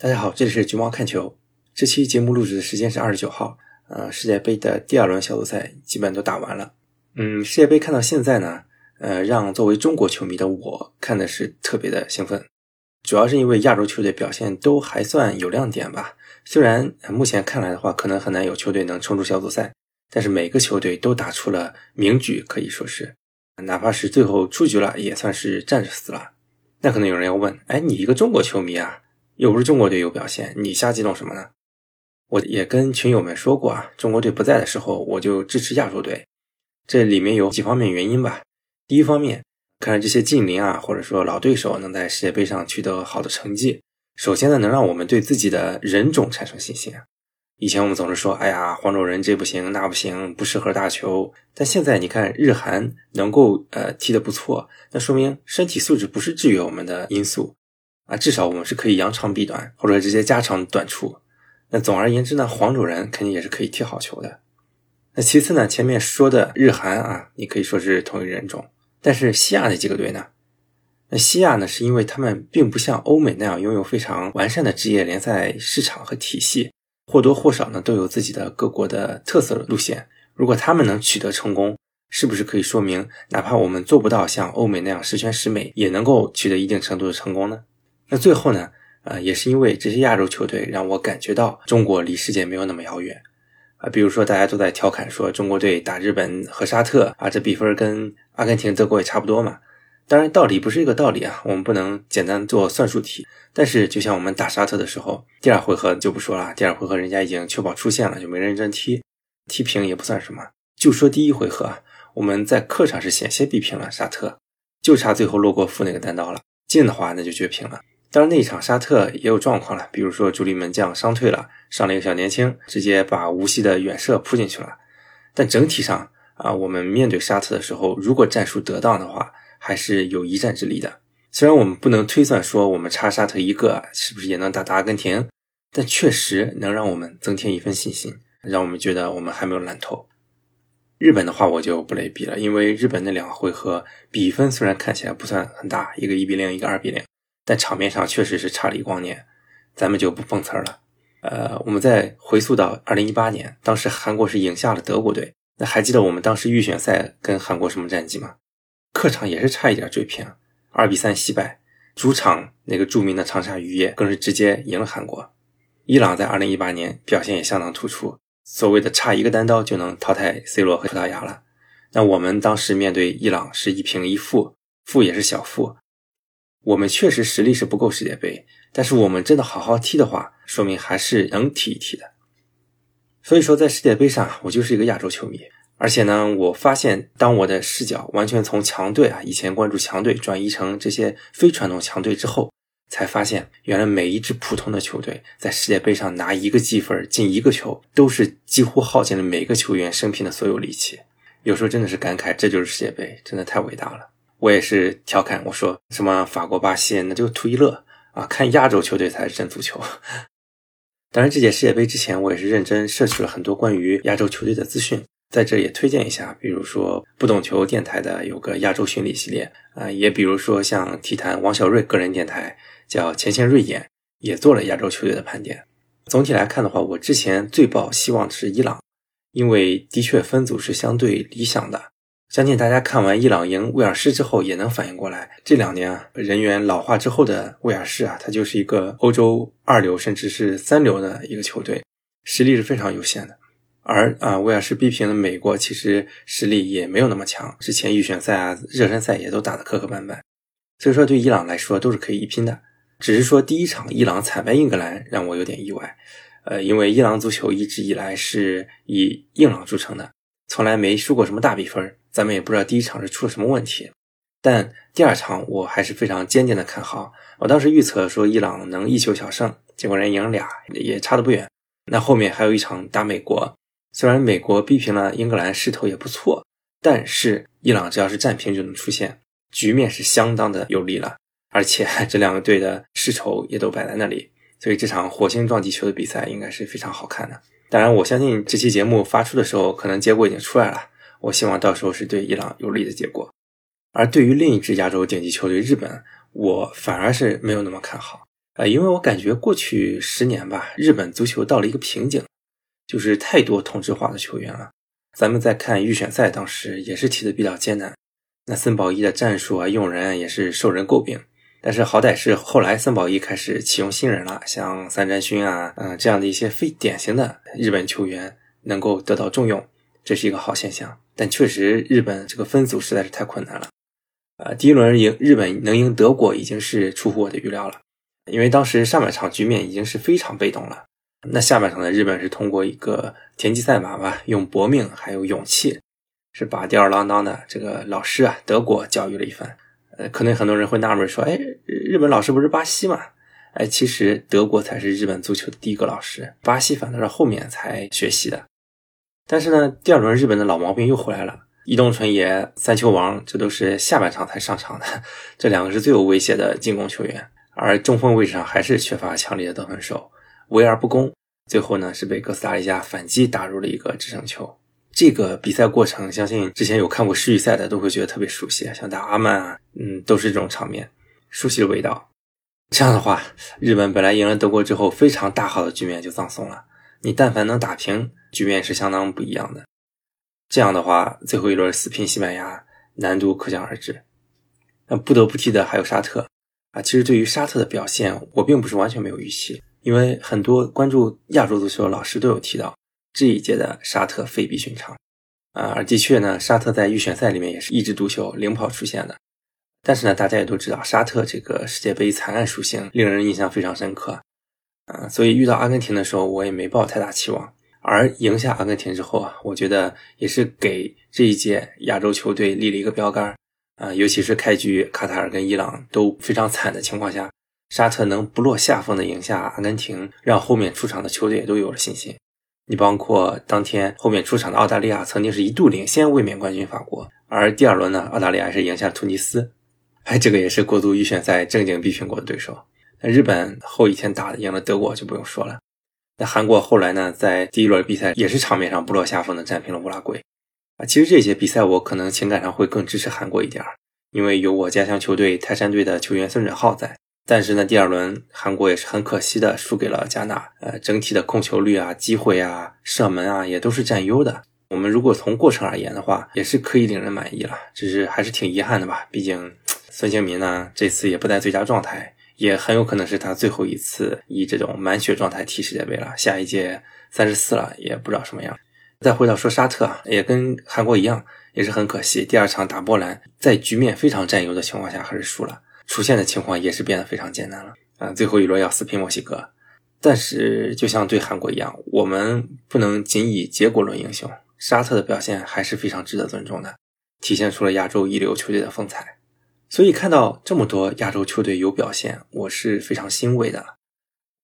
大家好，这里是橘猫看球。这期节目录制的时间是二十九号，呃，世界杯的第二轮小组赛基本都打完了。嗯，世界杯看到现在呢，呃，让作为中国球迷的我看的是特别的兴奋，主要是因为亚洲球队表现都还算有亮点吧。虽然目前看来的话，可能很难有球队能冲出小组赛，但是每个球队都打出了名局，可以说是，哪怕是最后出局了，也算是站着死了。那可能有人要问，哎，你一个中国球迷啊？又不是中国队有表现，你瞎激动什么呢？我也跟群友们说过啊，中国队不在的时候，我就支持亚洲队。这里面有几方面原因吧。第一方面，看着这些近邻啊，或者说老对手能在世界杯上取得好的成绩，首先呢，能让我们对自己的人种产生信心。以前我们总是说，哎呀，黄种人这不行那不行，不适合打球。但现在你看，日韩能够呃踢得不错，那说明身体素质不是制约我们的因素。啊，至少我们是可以扬长避短，或者直接加长短处。那总而言之呢，黄种人肯定也是可以踢好球的。那其次呢，前面说的日韩啊，你可以说是同一人种。但是西亚那几个队呢？那西亚呢，是因为他们并不像欧美那样拥有非常完善的职业联赛市场和体系，或多或少呢都有自己的各国的特色路线。如果他们能取得成功，是不是可以说明，哪怕我们做不到像欧美那样十全十美，也能够取得一定程度的成功呢？那最后呢？呃，也是因为这些亚洲球队让我感觉到中国离世界没有那么遥远啊。比如说，大家都在调侃说中国队打日本和沙特啊，这比分跟阿根廷、德国也差不多嘛。当然，道理不是一个道理啊，我们不能简单做算术题。但是，就像我们打沙特的时候，第二回合就不说了，第二回合人家已经确保出线了，就没认真踢，踢平也不算什么。就说第一回合，我们在客场是险些逼平了沙特，就差最后洛国富那个单刀了，进的话那就绝平了。当然，那一场沙特也有状况了，比如说主力门将伤退了，上了一个小年轻，直接把无锡的远射扑进去了。但整体上啊，我们面对沙特的时候，如果战术得当的话，还是有一战之力的。虽然我们不能推算说我们差沙特一个是不是也能打打阿根廷，但确实能让我们增添一份信心，让我们觉得我们还没有烂透。日本的话我就不类比了，因为日本那两个回合比分虽然看起来不算很大，一个一比零，一个二比零。在场面上确实是差了一光年，咱们就不碰瓷儿了。呃，我们再回溯到二零一八年，当时韩国是赢下了德国队。那还记得我们当时预选赛跟韩国什么战绩吗？客场也是差一点追平，二比三惜败。主场那个著名的长沙渔业更是直接赢了韩国。伊朗在二零一八年表现也相当突出，所谓的差一个单刀就能淘汰 C 罗和葡萄牙了。那我们当时面对伊朗是一平一负，负也是小负。我们确实实力是不够世界杯，但是我们真的好好踢的话，说明还是能踢一踢的。所以说，在世界杯上，我就是一个亚洲球迷。而且呢，我发现当我的视角完全从强队啊，以前关注强队，转移成这些非传统强队之后，才发现原来每一支普通的球队在世界杯上拿一个积分进一个球，都是几乎耗尽了每个球员生平的所有力气。有时候真的是感慨，这就是世界杯，真的太伟大了。我也是调侃我说什么法国、巴西那就图一乐啊，看亚洲球队才是真足球。当然，这届世界杯之前，我也是认真摄取了很多关于亚洲球队的资讯，在这也推荐一下，比如说不懂球电台的有个亚洲巡礼系列啊，也比如说像体坛王小瑞个人电台叫前线锐眼，也做了亚洲球队的盘点。总体来看的话，我之前最抱希望的是伊朗，因为的确分组是相对理想的。相信大家看完伊朗赢威尔士之后，也能反应过来，这两年啊人员老化之后的威尔士啊，它就是一个欧洲二流甚至是三流的一个球队，实力是非常有限的。而啊威尔士逼平了美国，其实实力也没有那么强，之前预选赛啊热身赛也都打得磕磕绊绊，所以说对伊朗来说都是可以一拼的。只是说第一场伊朗惨败英格兰让我有点意外，呃，因为伊朗足球一直以来是以硬朗著称的，从来没输过什么大比分。咱们也不知道第一场是出了什么问题，但第二场我还是非常坚定的看好。我当时预测说伊朗能一球小胜，结果人赢俩，也差的不远。那后面还有一场打美国，虽然美国逼平了英格兰，势头也不错，但是伊朗只要是战平就能出线，局面是相当的有利了。而且这两个队的世仇也都摆在那里，所以这场火星撞击球的比赛应该是非常好看的。当然，我相信这期节目发出的时候，可能结果已经出来了。我希望到时候是对伊朗有利的结果，而对于另一支亚洲顶级球队日本，我反而是没有那么看好。呃，因为我感觉过去十年吧，日本足球到了一个瓶颈，就是太多同质化的球员了。咱们在看预选赛当时也是踢得比较艰难，那森保一的战术啊、用人也是受人诟病。但是好歹是后来森保一开始启用新人了，像三占勋啊，嗯，这样的一些非典型的日本球员能够得到重用，这是一个好现象。但确实，日本这个分组实在是太困难了。呃，第一轮赢日本能赢德国已经是出乎我的预料了，因为当时上半场局面已经是非常被动了。那下半场的日本是通过一个田忌赛马吧，用搏命还有勇气，是把吊儿郎当的这个老师啊德国教育了一番。呃，可能很多人会纳闷说，哎，日本老师不是巴西吗？哎，其实德国才是日本足球的第一个老师，巴西反倒是后面才学习的。但是呢，第二轮日本的老毛病又回来了，伊东纯也、三球王，这都是下半场才上场的，这两个是最有威胁的进攻球员，而中锋位置上还是缺乏强力的得分手，围而不攻，最后呢是被哥斯达黎加反击打入了一个制胜球。这个比赛过程，相信之前有看过世预赛的都会觉得特别熟悉，像打阿曼啊，嗯，都是这种场面，熟悉的味道。这样的话，日本本来赢了德国之后非常大好的局面就葬送了。你但凡能打平，局面是相当不一样的。这样的话，最后一轮死拼西班牙，难度可想而知。那不得不提的还有沙特啊。其实对于沙特的表现，我并不是完全没有预期，因为很多关注亚洲足球的老师都有提到。这一届的沙特非比寻常，啊，而的确呢，沙特在预选赛里面也是一枝独秀，领跑出现的。但是呢，大家也都知道，沙特这个世界杯惨案属性令人印象非常深刻，啊，所以遇到阿根廷的时候，我也没抱太大期望。而赢下阿根廷之后啊，我觉得也是给这一届亚洲球队立了一个标杆，啊，尤其是开局卡塔尔跟伊朗都非常惨的情况下，沙特能不落下风的赢下阿根廷，让后面出场的球队也都有了信心。你包括当天后面出场的澳大利亚，曾经是一度领先卫冕冠军法国，而第二轮呢，澳大利亚是赢下突尼斯，哎，这个也是国足预选赛正经逼平过的对手。那日本后一天打赢了德国就不用说了。那韩国后来呢，在第一轮比赛也是场面上不落下风的战平了乌拉圭。啊，其实这些比赛我可能情感上会更支持韩国一点因为有我家乡球队泰山队的球员孙准浩在。但是呢，第二轮韩国也是很可惜的输给了加纳。呃，整体的控球率啊、机会啊、射门啊，也都是占优的。我们如果从过程而言的话，也是可以令人满意了。只是还是挺遗憾的吧。毕竟孙兴民呢，这次也不在最佳状态，也很有可能是他最后一次以这种满血状态踢世界杯了。下一届三十四了，也不知道什么样。再回到说沙特，也跟韩国一样，也是很可惜。第二场打波兰，在局面非常占优的情况下，还是输了。出现的情况也是变得非常艰难了啊！最后一轮要死拼墨西哥，但是就像对韩国一样，我们不能仅以结果论英雄。沙特的表现还是非常值得尊重的，体现出了亚洲一流球队的风采。所以看到这么多亚洲球队有表现，我是非常欣慰的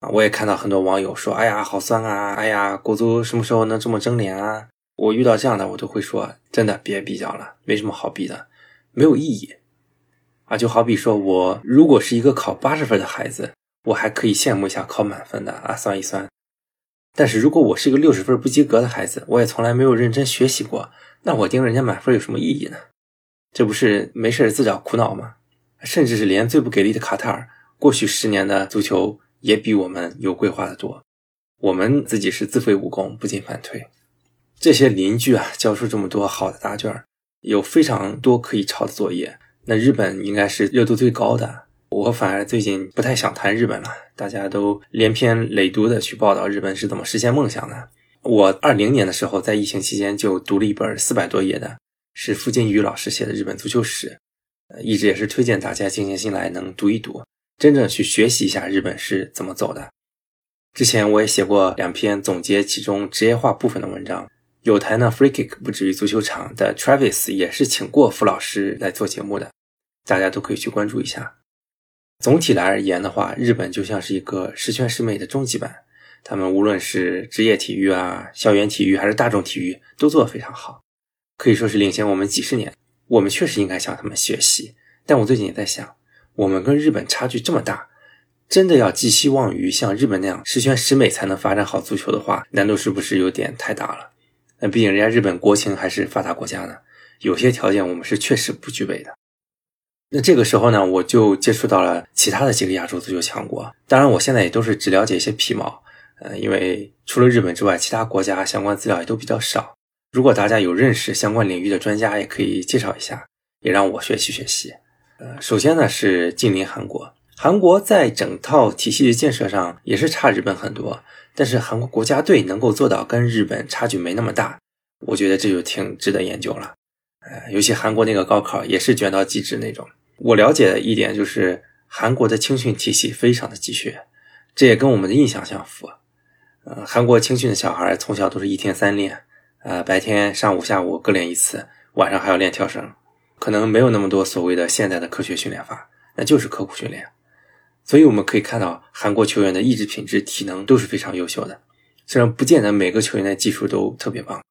啊！我也看到很多网友说：“哎呀，好酸啊！哎呀，国足什么时候能这么争脸啊？”我遇到这样的，我都会说：“真的别比较了，没什么好比的，没有意义。”啊，就好比说，我如果是一个考八十分的孩子，我还可以羡慕一下考满分的啊，算一算。但是如果我是一个六十分不及格的孩子，我也从来没有认真学习过，那我盯人家满分有什么意义呢？这不是没事自找苦恼吗？甚至是连最不给力的卡塔尔，过去十年的足球也比我们有规划的多。我们自己是自废武功，不进反退。这些邻居啊，交出这么多好的答卷，有非常多可以抄的作业。那日本应该是热度最高的，我反而最近不太想谈日本了。大家都连篇累牍的去报道日本是怎么实现梦想的。我二零年的时候在疫情期间就读了一本四百多页的，是付金宇老师写的日本足球史，呃一直也是推荐大家静下心来能读一读，真正去学习一下日本是怎么走的。之前我也写过两篇总结其中职业化部分的文章。有台呢，Free Kick 不止于足球场的 Travis 也是请过傅老师来做节目的，大家都可以去关注一下。总体来而言的话，日本就像是一个十全十美的终极版，他们无论是职业体育啊、校园体育还是大众体育都做得非常好，可以说是领先我们几十年。我们确实应该向他们学习。但我最近也在想，我们跟日本差距这么大，真的要寄希望于像日本那样十全十美才能发展好足球的话，难度是不是有点太大了？那毕竟人家日本国情还是发达国家呢，有些条件我们是确实不具备的。那这个时候呢，我就接触到了其他的几个亚洲足球强国。当然，我现在也都是只了解一些皮毛，呃，因为除了日本之外，其他国家相关资料也都比较少。如果大家有认识相关领域的专家，也可以介绍一下，也让我学习学习。呃，首先呢是近邻韩国，韩国在整套体系的建设上也是差日本很多，但是韩国国家队能够做到跟日本差距没那么大，我觉得这就挺值得研究了。呃，尤其韩国那个高考也是卷到极致那种。我了解的一点就是，韩国的青训体系非常的鸡血，这也跟我们的印象相符。呃，韩国青训的小孩从小都是一天三练，呃，白天上午下午各练一次，晚上还要练跳绳，可能没有那么多所谓的现代的科学训练法，那就是刻苦训练。所以我们可以看到，韩国球员的意志品质、体能都是非常优秀的。虽然不见得每个球员的技术都特别棒，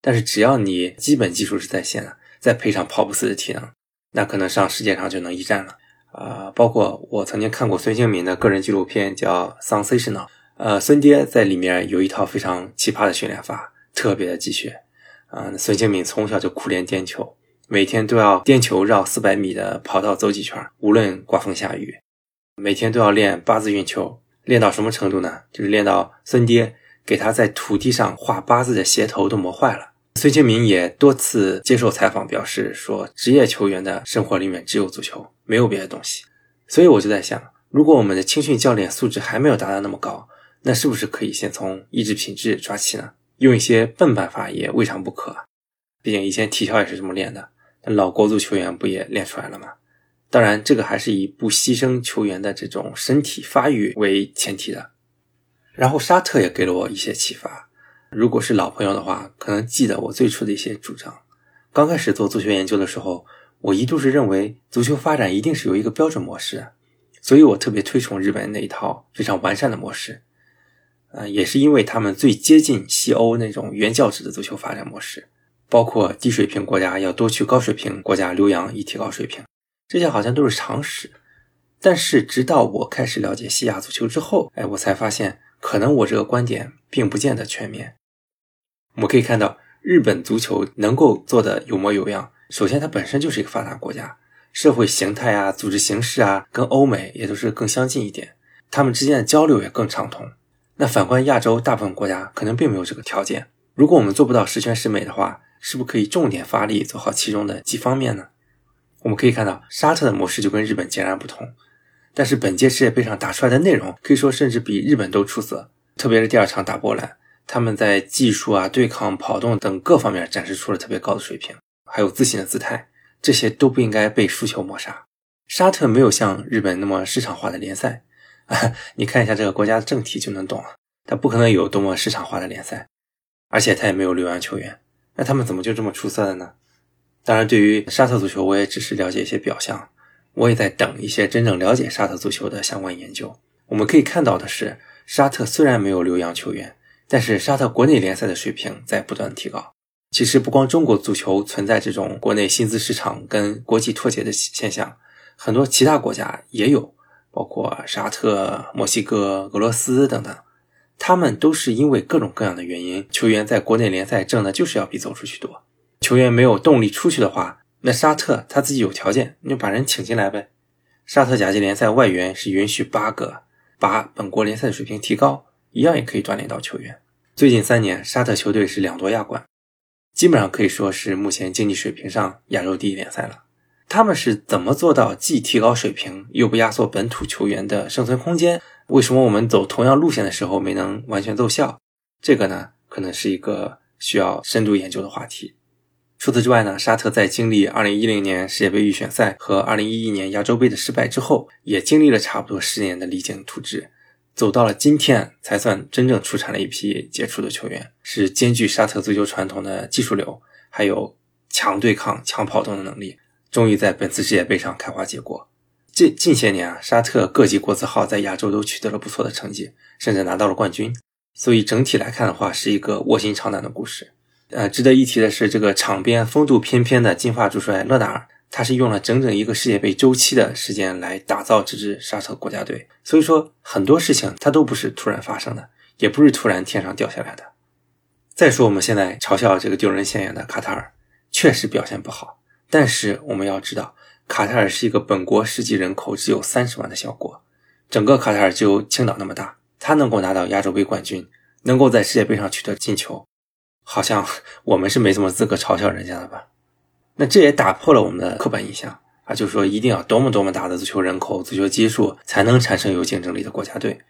但是只要你基本技术是在线的，再配上跑不死的体能。那可能上世界上就能一战了啊！包括我曾经看过孙兴民的个人纪录片，叫《Sensational》。呃，孙爹在里面有一套非常奇葩的训练法，特别的鸡血啊！孙兴敏从小就苦练颠球，每天都要颠球绕四百米的跑道走几圈，无论刮风下雨，每天都要练八字运球，练到什么程度呢？就是练到孙爹给他在土地上画八字的鞋头都磨坏了。孙兴民也多次接受采访，表示说，职业球员的生活里面只有足球，没有别的东西。所以我就在想，如果我们的青训教练素质还没有达到那么高，那是不是可以先从意志品质抓起呢？用一些笨办法也未尝不可。毕竟以前体校也是这么练的，那老国足球员不也练出来了吗？当然，这个还是以不牺牲球员的这种身体发育为前提的。然后沙特也给了我一些启发。如果是老朋友的话，可能记得我最初的一些主张。刚开始做足球研究的时候，我一度是认为足球发展一定是有一个标准模式，所以我特别推崇日本那一套非常完善的模式。呃，也是因为他们最接近西欧那种原教旨的足球发展模式，包括低水平国家要多去高水平国家留洋以提高水平，这些好像都是常识。但是直到我开始了解西亚足球之后，哎，我才发现可能我这个观点并不见得全面。我们可以看到，日本足球能够做的有模有样。首先，它本身就是一个发达国家，社会形态啊、组织形式啊，跟欧美也都是更相近一点。他们之间的交流也更畅通。那反观亚洲大部分国家，可能并没有这个条件。如果我们做不到十全十美的话，是不是可以重点发力做好其中的几方面呢？我们可以看到，沙特的模式就跟日本截然不同。但是本届世界杯上打出来的内容，可以说甚至比日本都出色，特别是第二场打波兰。他们在技术啊、对抗、跑动等各方面展示出了特别高的水平，还有自信的姿态，这些都不应该被输球抹杀。沙特没有像日本那么市场化的联赛，你看一下这个国家的政体就能懂了，它不可能有多么市场化的联赛，而且它也没有留洋球员，那他们怎么就这么出色的呢？当然，对于沙特足球，我也只是了解一些表象，我也在等一些真正了解沙特足球的相关研究。我们可以看到的是，沙特虽然没有留洋球员。但是沙特国内联赛的水平在不断提高。其实不光中国足球存在这种国内薪资市场跟国际脱节的现象，很多其他国家也有，包括沙特、墨西哥、俄罗斯等等，他们都是因为各种各样的原因，球员在国内联赛挣的就是要比走出去多。球员没有动力出去的话，那沙特他自己有条件，你就把人请进来呗。沙特甲级联赛外援是允许八个，把本国联赛的水平提高，一样也可以锻炼到球员。最近三年，沙特球队是两夺亚冠，基本上可以说是目前竞技水平上亚洲第一联赛了。他们是怎么做到既提高水平又不压缩本土球员的生存空间？为什么我们走同样路线的时候没能完全奏效？这个呢，可能是一个需要深度研究的话题。除此之外呢，沙特在经历2010年世界杯预选赛和2011年亚洲杯的失败之后，也经历了差不多十年的励精图治。走到了今天，才算真正出产了一批杰出的球员，是兼具沙特足球传统的技术流，还有强对抗、强跑动的能力，终于在本次世界杯上开花结果。近近些年啊，沙特各级国字号在亚洲都取得了不错的成绩，甚至拿到了冠军。所以整体来看的话，是一个卧薪尝胆的故事。呃，值得一提的是，这个场边风度翩翩的金发主帅勒纳尔。他是用了整整一个世界杯周期的时间来打造这支沙特国家队，所以说很多事情它都不是突然发生的，也不是突然天上掉下来的。再说我们现在嘲笑这个丢人现眼的卡塔尔，确实表现不好，但是我们要知道，卡塔尔是一个本国实际人口只有三十万的小国，整个卡塔尔只有青岛那么大，他能够拿到亚洲杯冠军，能够在世界杯上取得进球，好像 我们是没什么资格嘲笑人家的吧？那这也打破了我们的刻板印象啊，就是说一定要多么多么大的足球人口、足球基数才能产生有竞争力的国家队。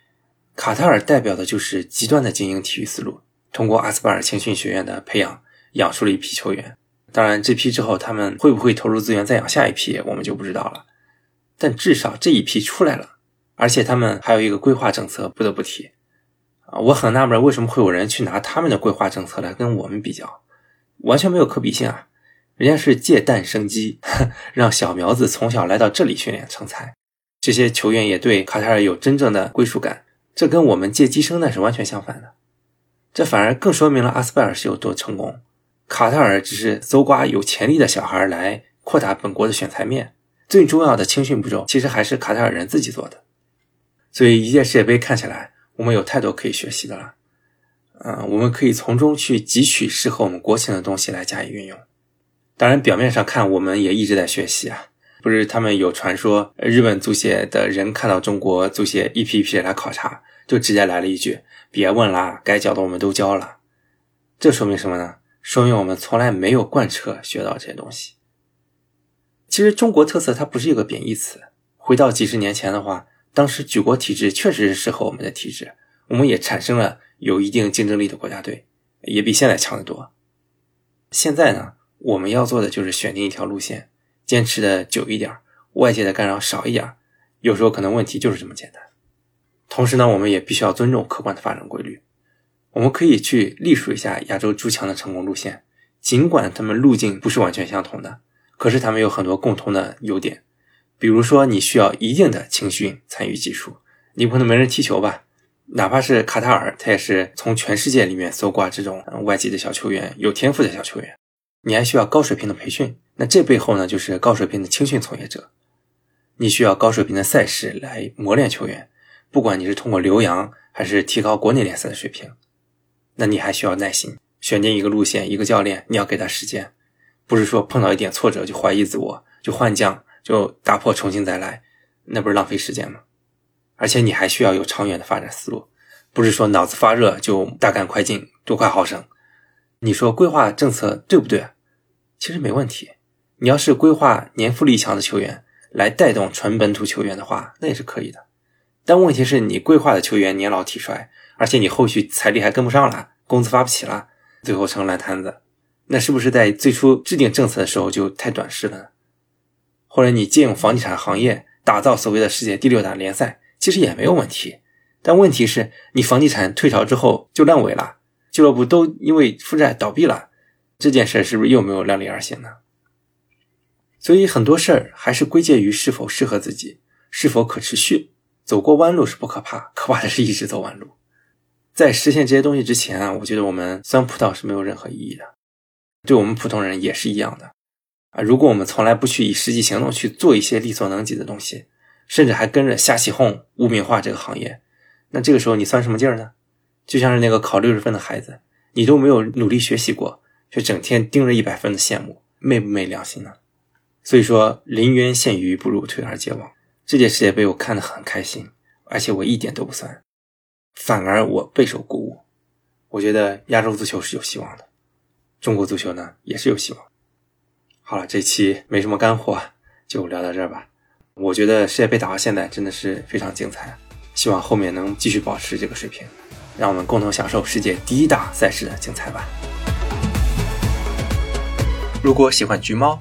卡塔尔代表的就是极端的精英体育思路，通过阿斯巴尔青训学院的培养，养出了一批球员。当然，这批之后他们会不会投入资源再养下一批，我们就不知道了。但至少这一批出来了，而且他们还有一个规划政策，不得不提啊！我很纳闷，为什么会有人去拿他们的规划政策来跟我们比较，完全没有可比性啊！人家是借蛋生鸡，让小苗子从小来到这里训练成才，这些球员也对卡塔尔有真正的归属感，这跟我们借鸡生蛋是完全相反的。这反而更说明了阿斯拜尔是有多成功。卡塔尔只是搜刮有潜力的小孩来扩大本国的选材面，最重要的青训步骤其实还是卡塔尔人自己做的。所以一届世界杯看起来，我们有太多可以学习的了。嗯，我们可以从中去汲取适合我们国情的东西来加以运用。当然，表面上看我们也一直在学习啊，不是他们有传说，日本足协的人看到中国足协一批一批来考察，就直接来了一句：“别问啦，该教的我们都教了。”这说明什么呢？说明我们从来没有贯彻学到这些东西。其实中国特色它不是一个贬义词。回到几十年前的话，当时举国体制确实是适合我们的体制，我们也产生了有一定竞争力的国家队，也比现在强得多。现在呢，我们要做的就是选定一条路线，坚持的久一点，外界的干扰少一点。有时候可能问题就是这么简单。同时呢，我们也必须要尊重客观的发展规律。我们可以去历数一下亚洲诸强的成功路线，尽管他们路径不是完全相同的，可是他们有很多共同的优点。比如说，你需要一定的青训参与技术，你不能没人踢球吧？哪怕是卡塔尔，他也是从全世界里面搜刮这种外籍的小球员，有天赋的小球员。你还需要高水平的培训，那这背后呢，就是高水平的青训从业者。你需要高水平的赛事来磨练球员，不管你是通过留洋，还是提高国内联赛的水平。那你还需要耐心，选定一个路线，一个教练，你要给他时间，不是说碰到一点挫折就怀疑自我，就换将，就打破重新再来，那不是浪费时间吗？而且你还需要有长远的发展思路，不是说脑子发热就大干快进，多快好省。你说规划政策对不对？其实没问题。你要是规划年富力强的球员来带动纯本土球员的话，那也是可以的。但问题是你规划的球员年老体衰。而且你后续财力还跟不上了，工资发不起了，最后成烂摊子。那是不是在最初制定政策的时候就太短视了呢？或者你借用房地产行业打造所谓的世界第六大联赛，其实也没有问题。但问题是你房地产退潮之后就烂尾了，俱乐部都因为负债倒闭了，这件事是不是又没有量力而行呢？所以很多事儿还是归结于是否适合自己，是否可持续。走过弯路是不可怕，可怕的是一直走弯路。在实现这些东西之前啊，我觉得我们酸葡萄是没有任何意义的，对我们普通人也是一样的啊。如果我们从来不去以实际行动去做一些力所能及的东西，甚至还跟着瞎起哄、污名化这个行业，那这个时候你算什么劲儿呢？就像是那个考六十分的孩子，你都没有努力学习过，却整天盯着一百分的羡慕，昧不昧良心呢？所以说，临渊羡鱼，不如退而结网。这届世界杯我看得很开心，而且我一点都不酸。反而我备受鼓舞，我觉得亚洲足球是有希望的，中国足球呢也是有希望。好了，这期没什么干货，就聊到这儿吧。我觉得世界杯打到现在真的是非常精彩，希望后面能继续保持这个水平，让我们共同享受世界第一大赛事的精彩吧。如果喜欢橘猫，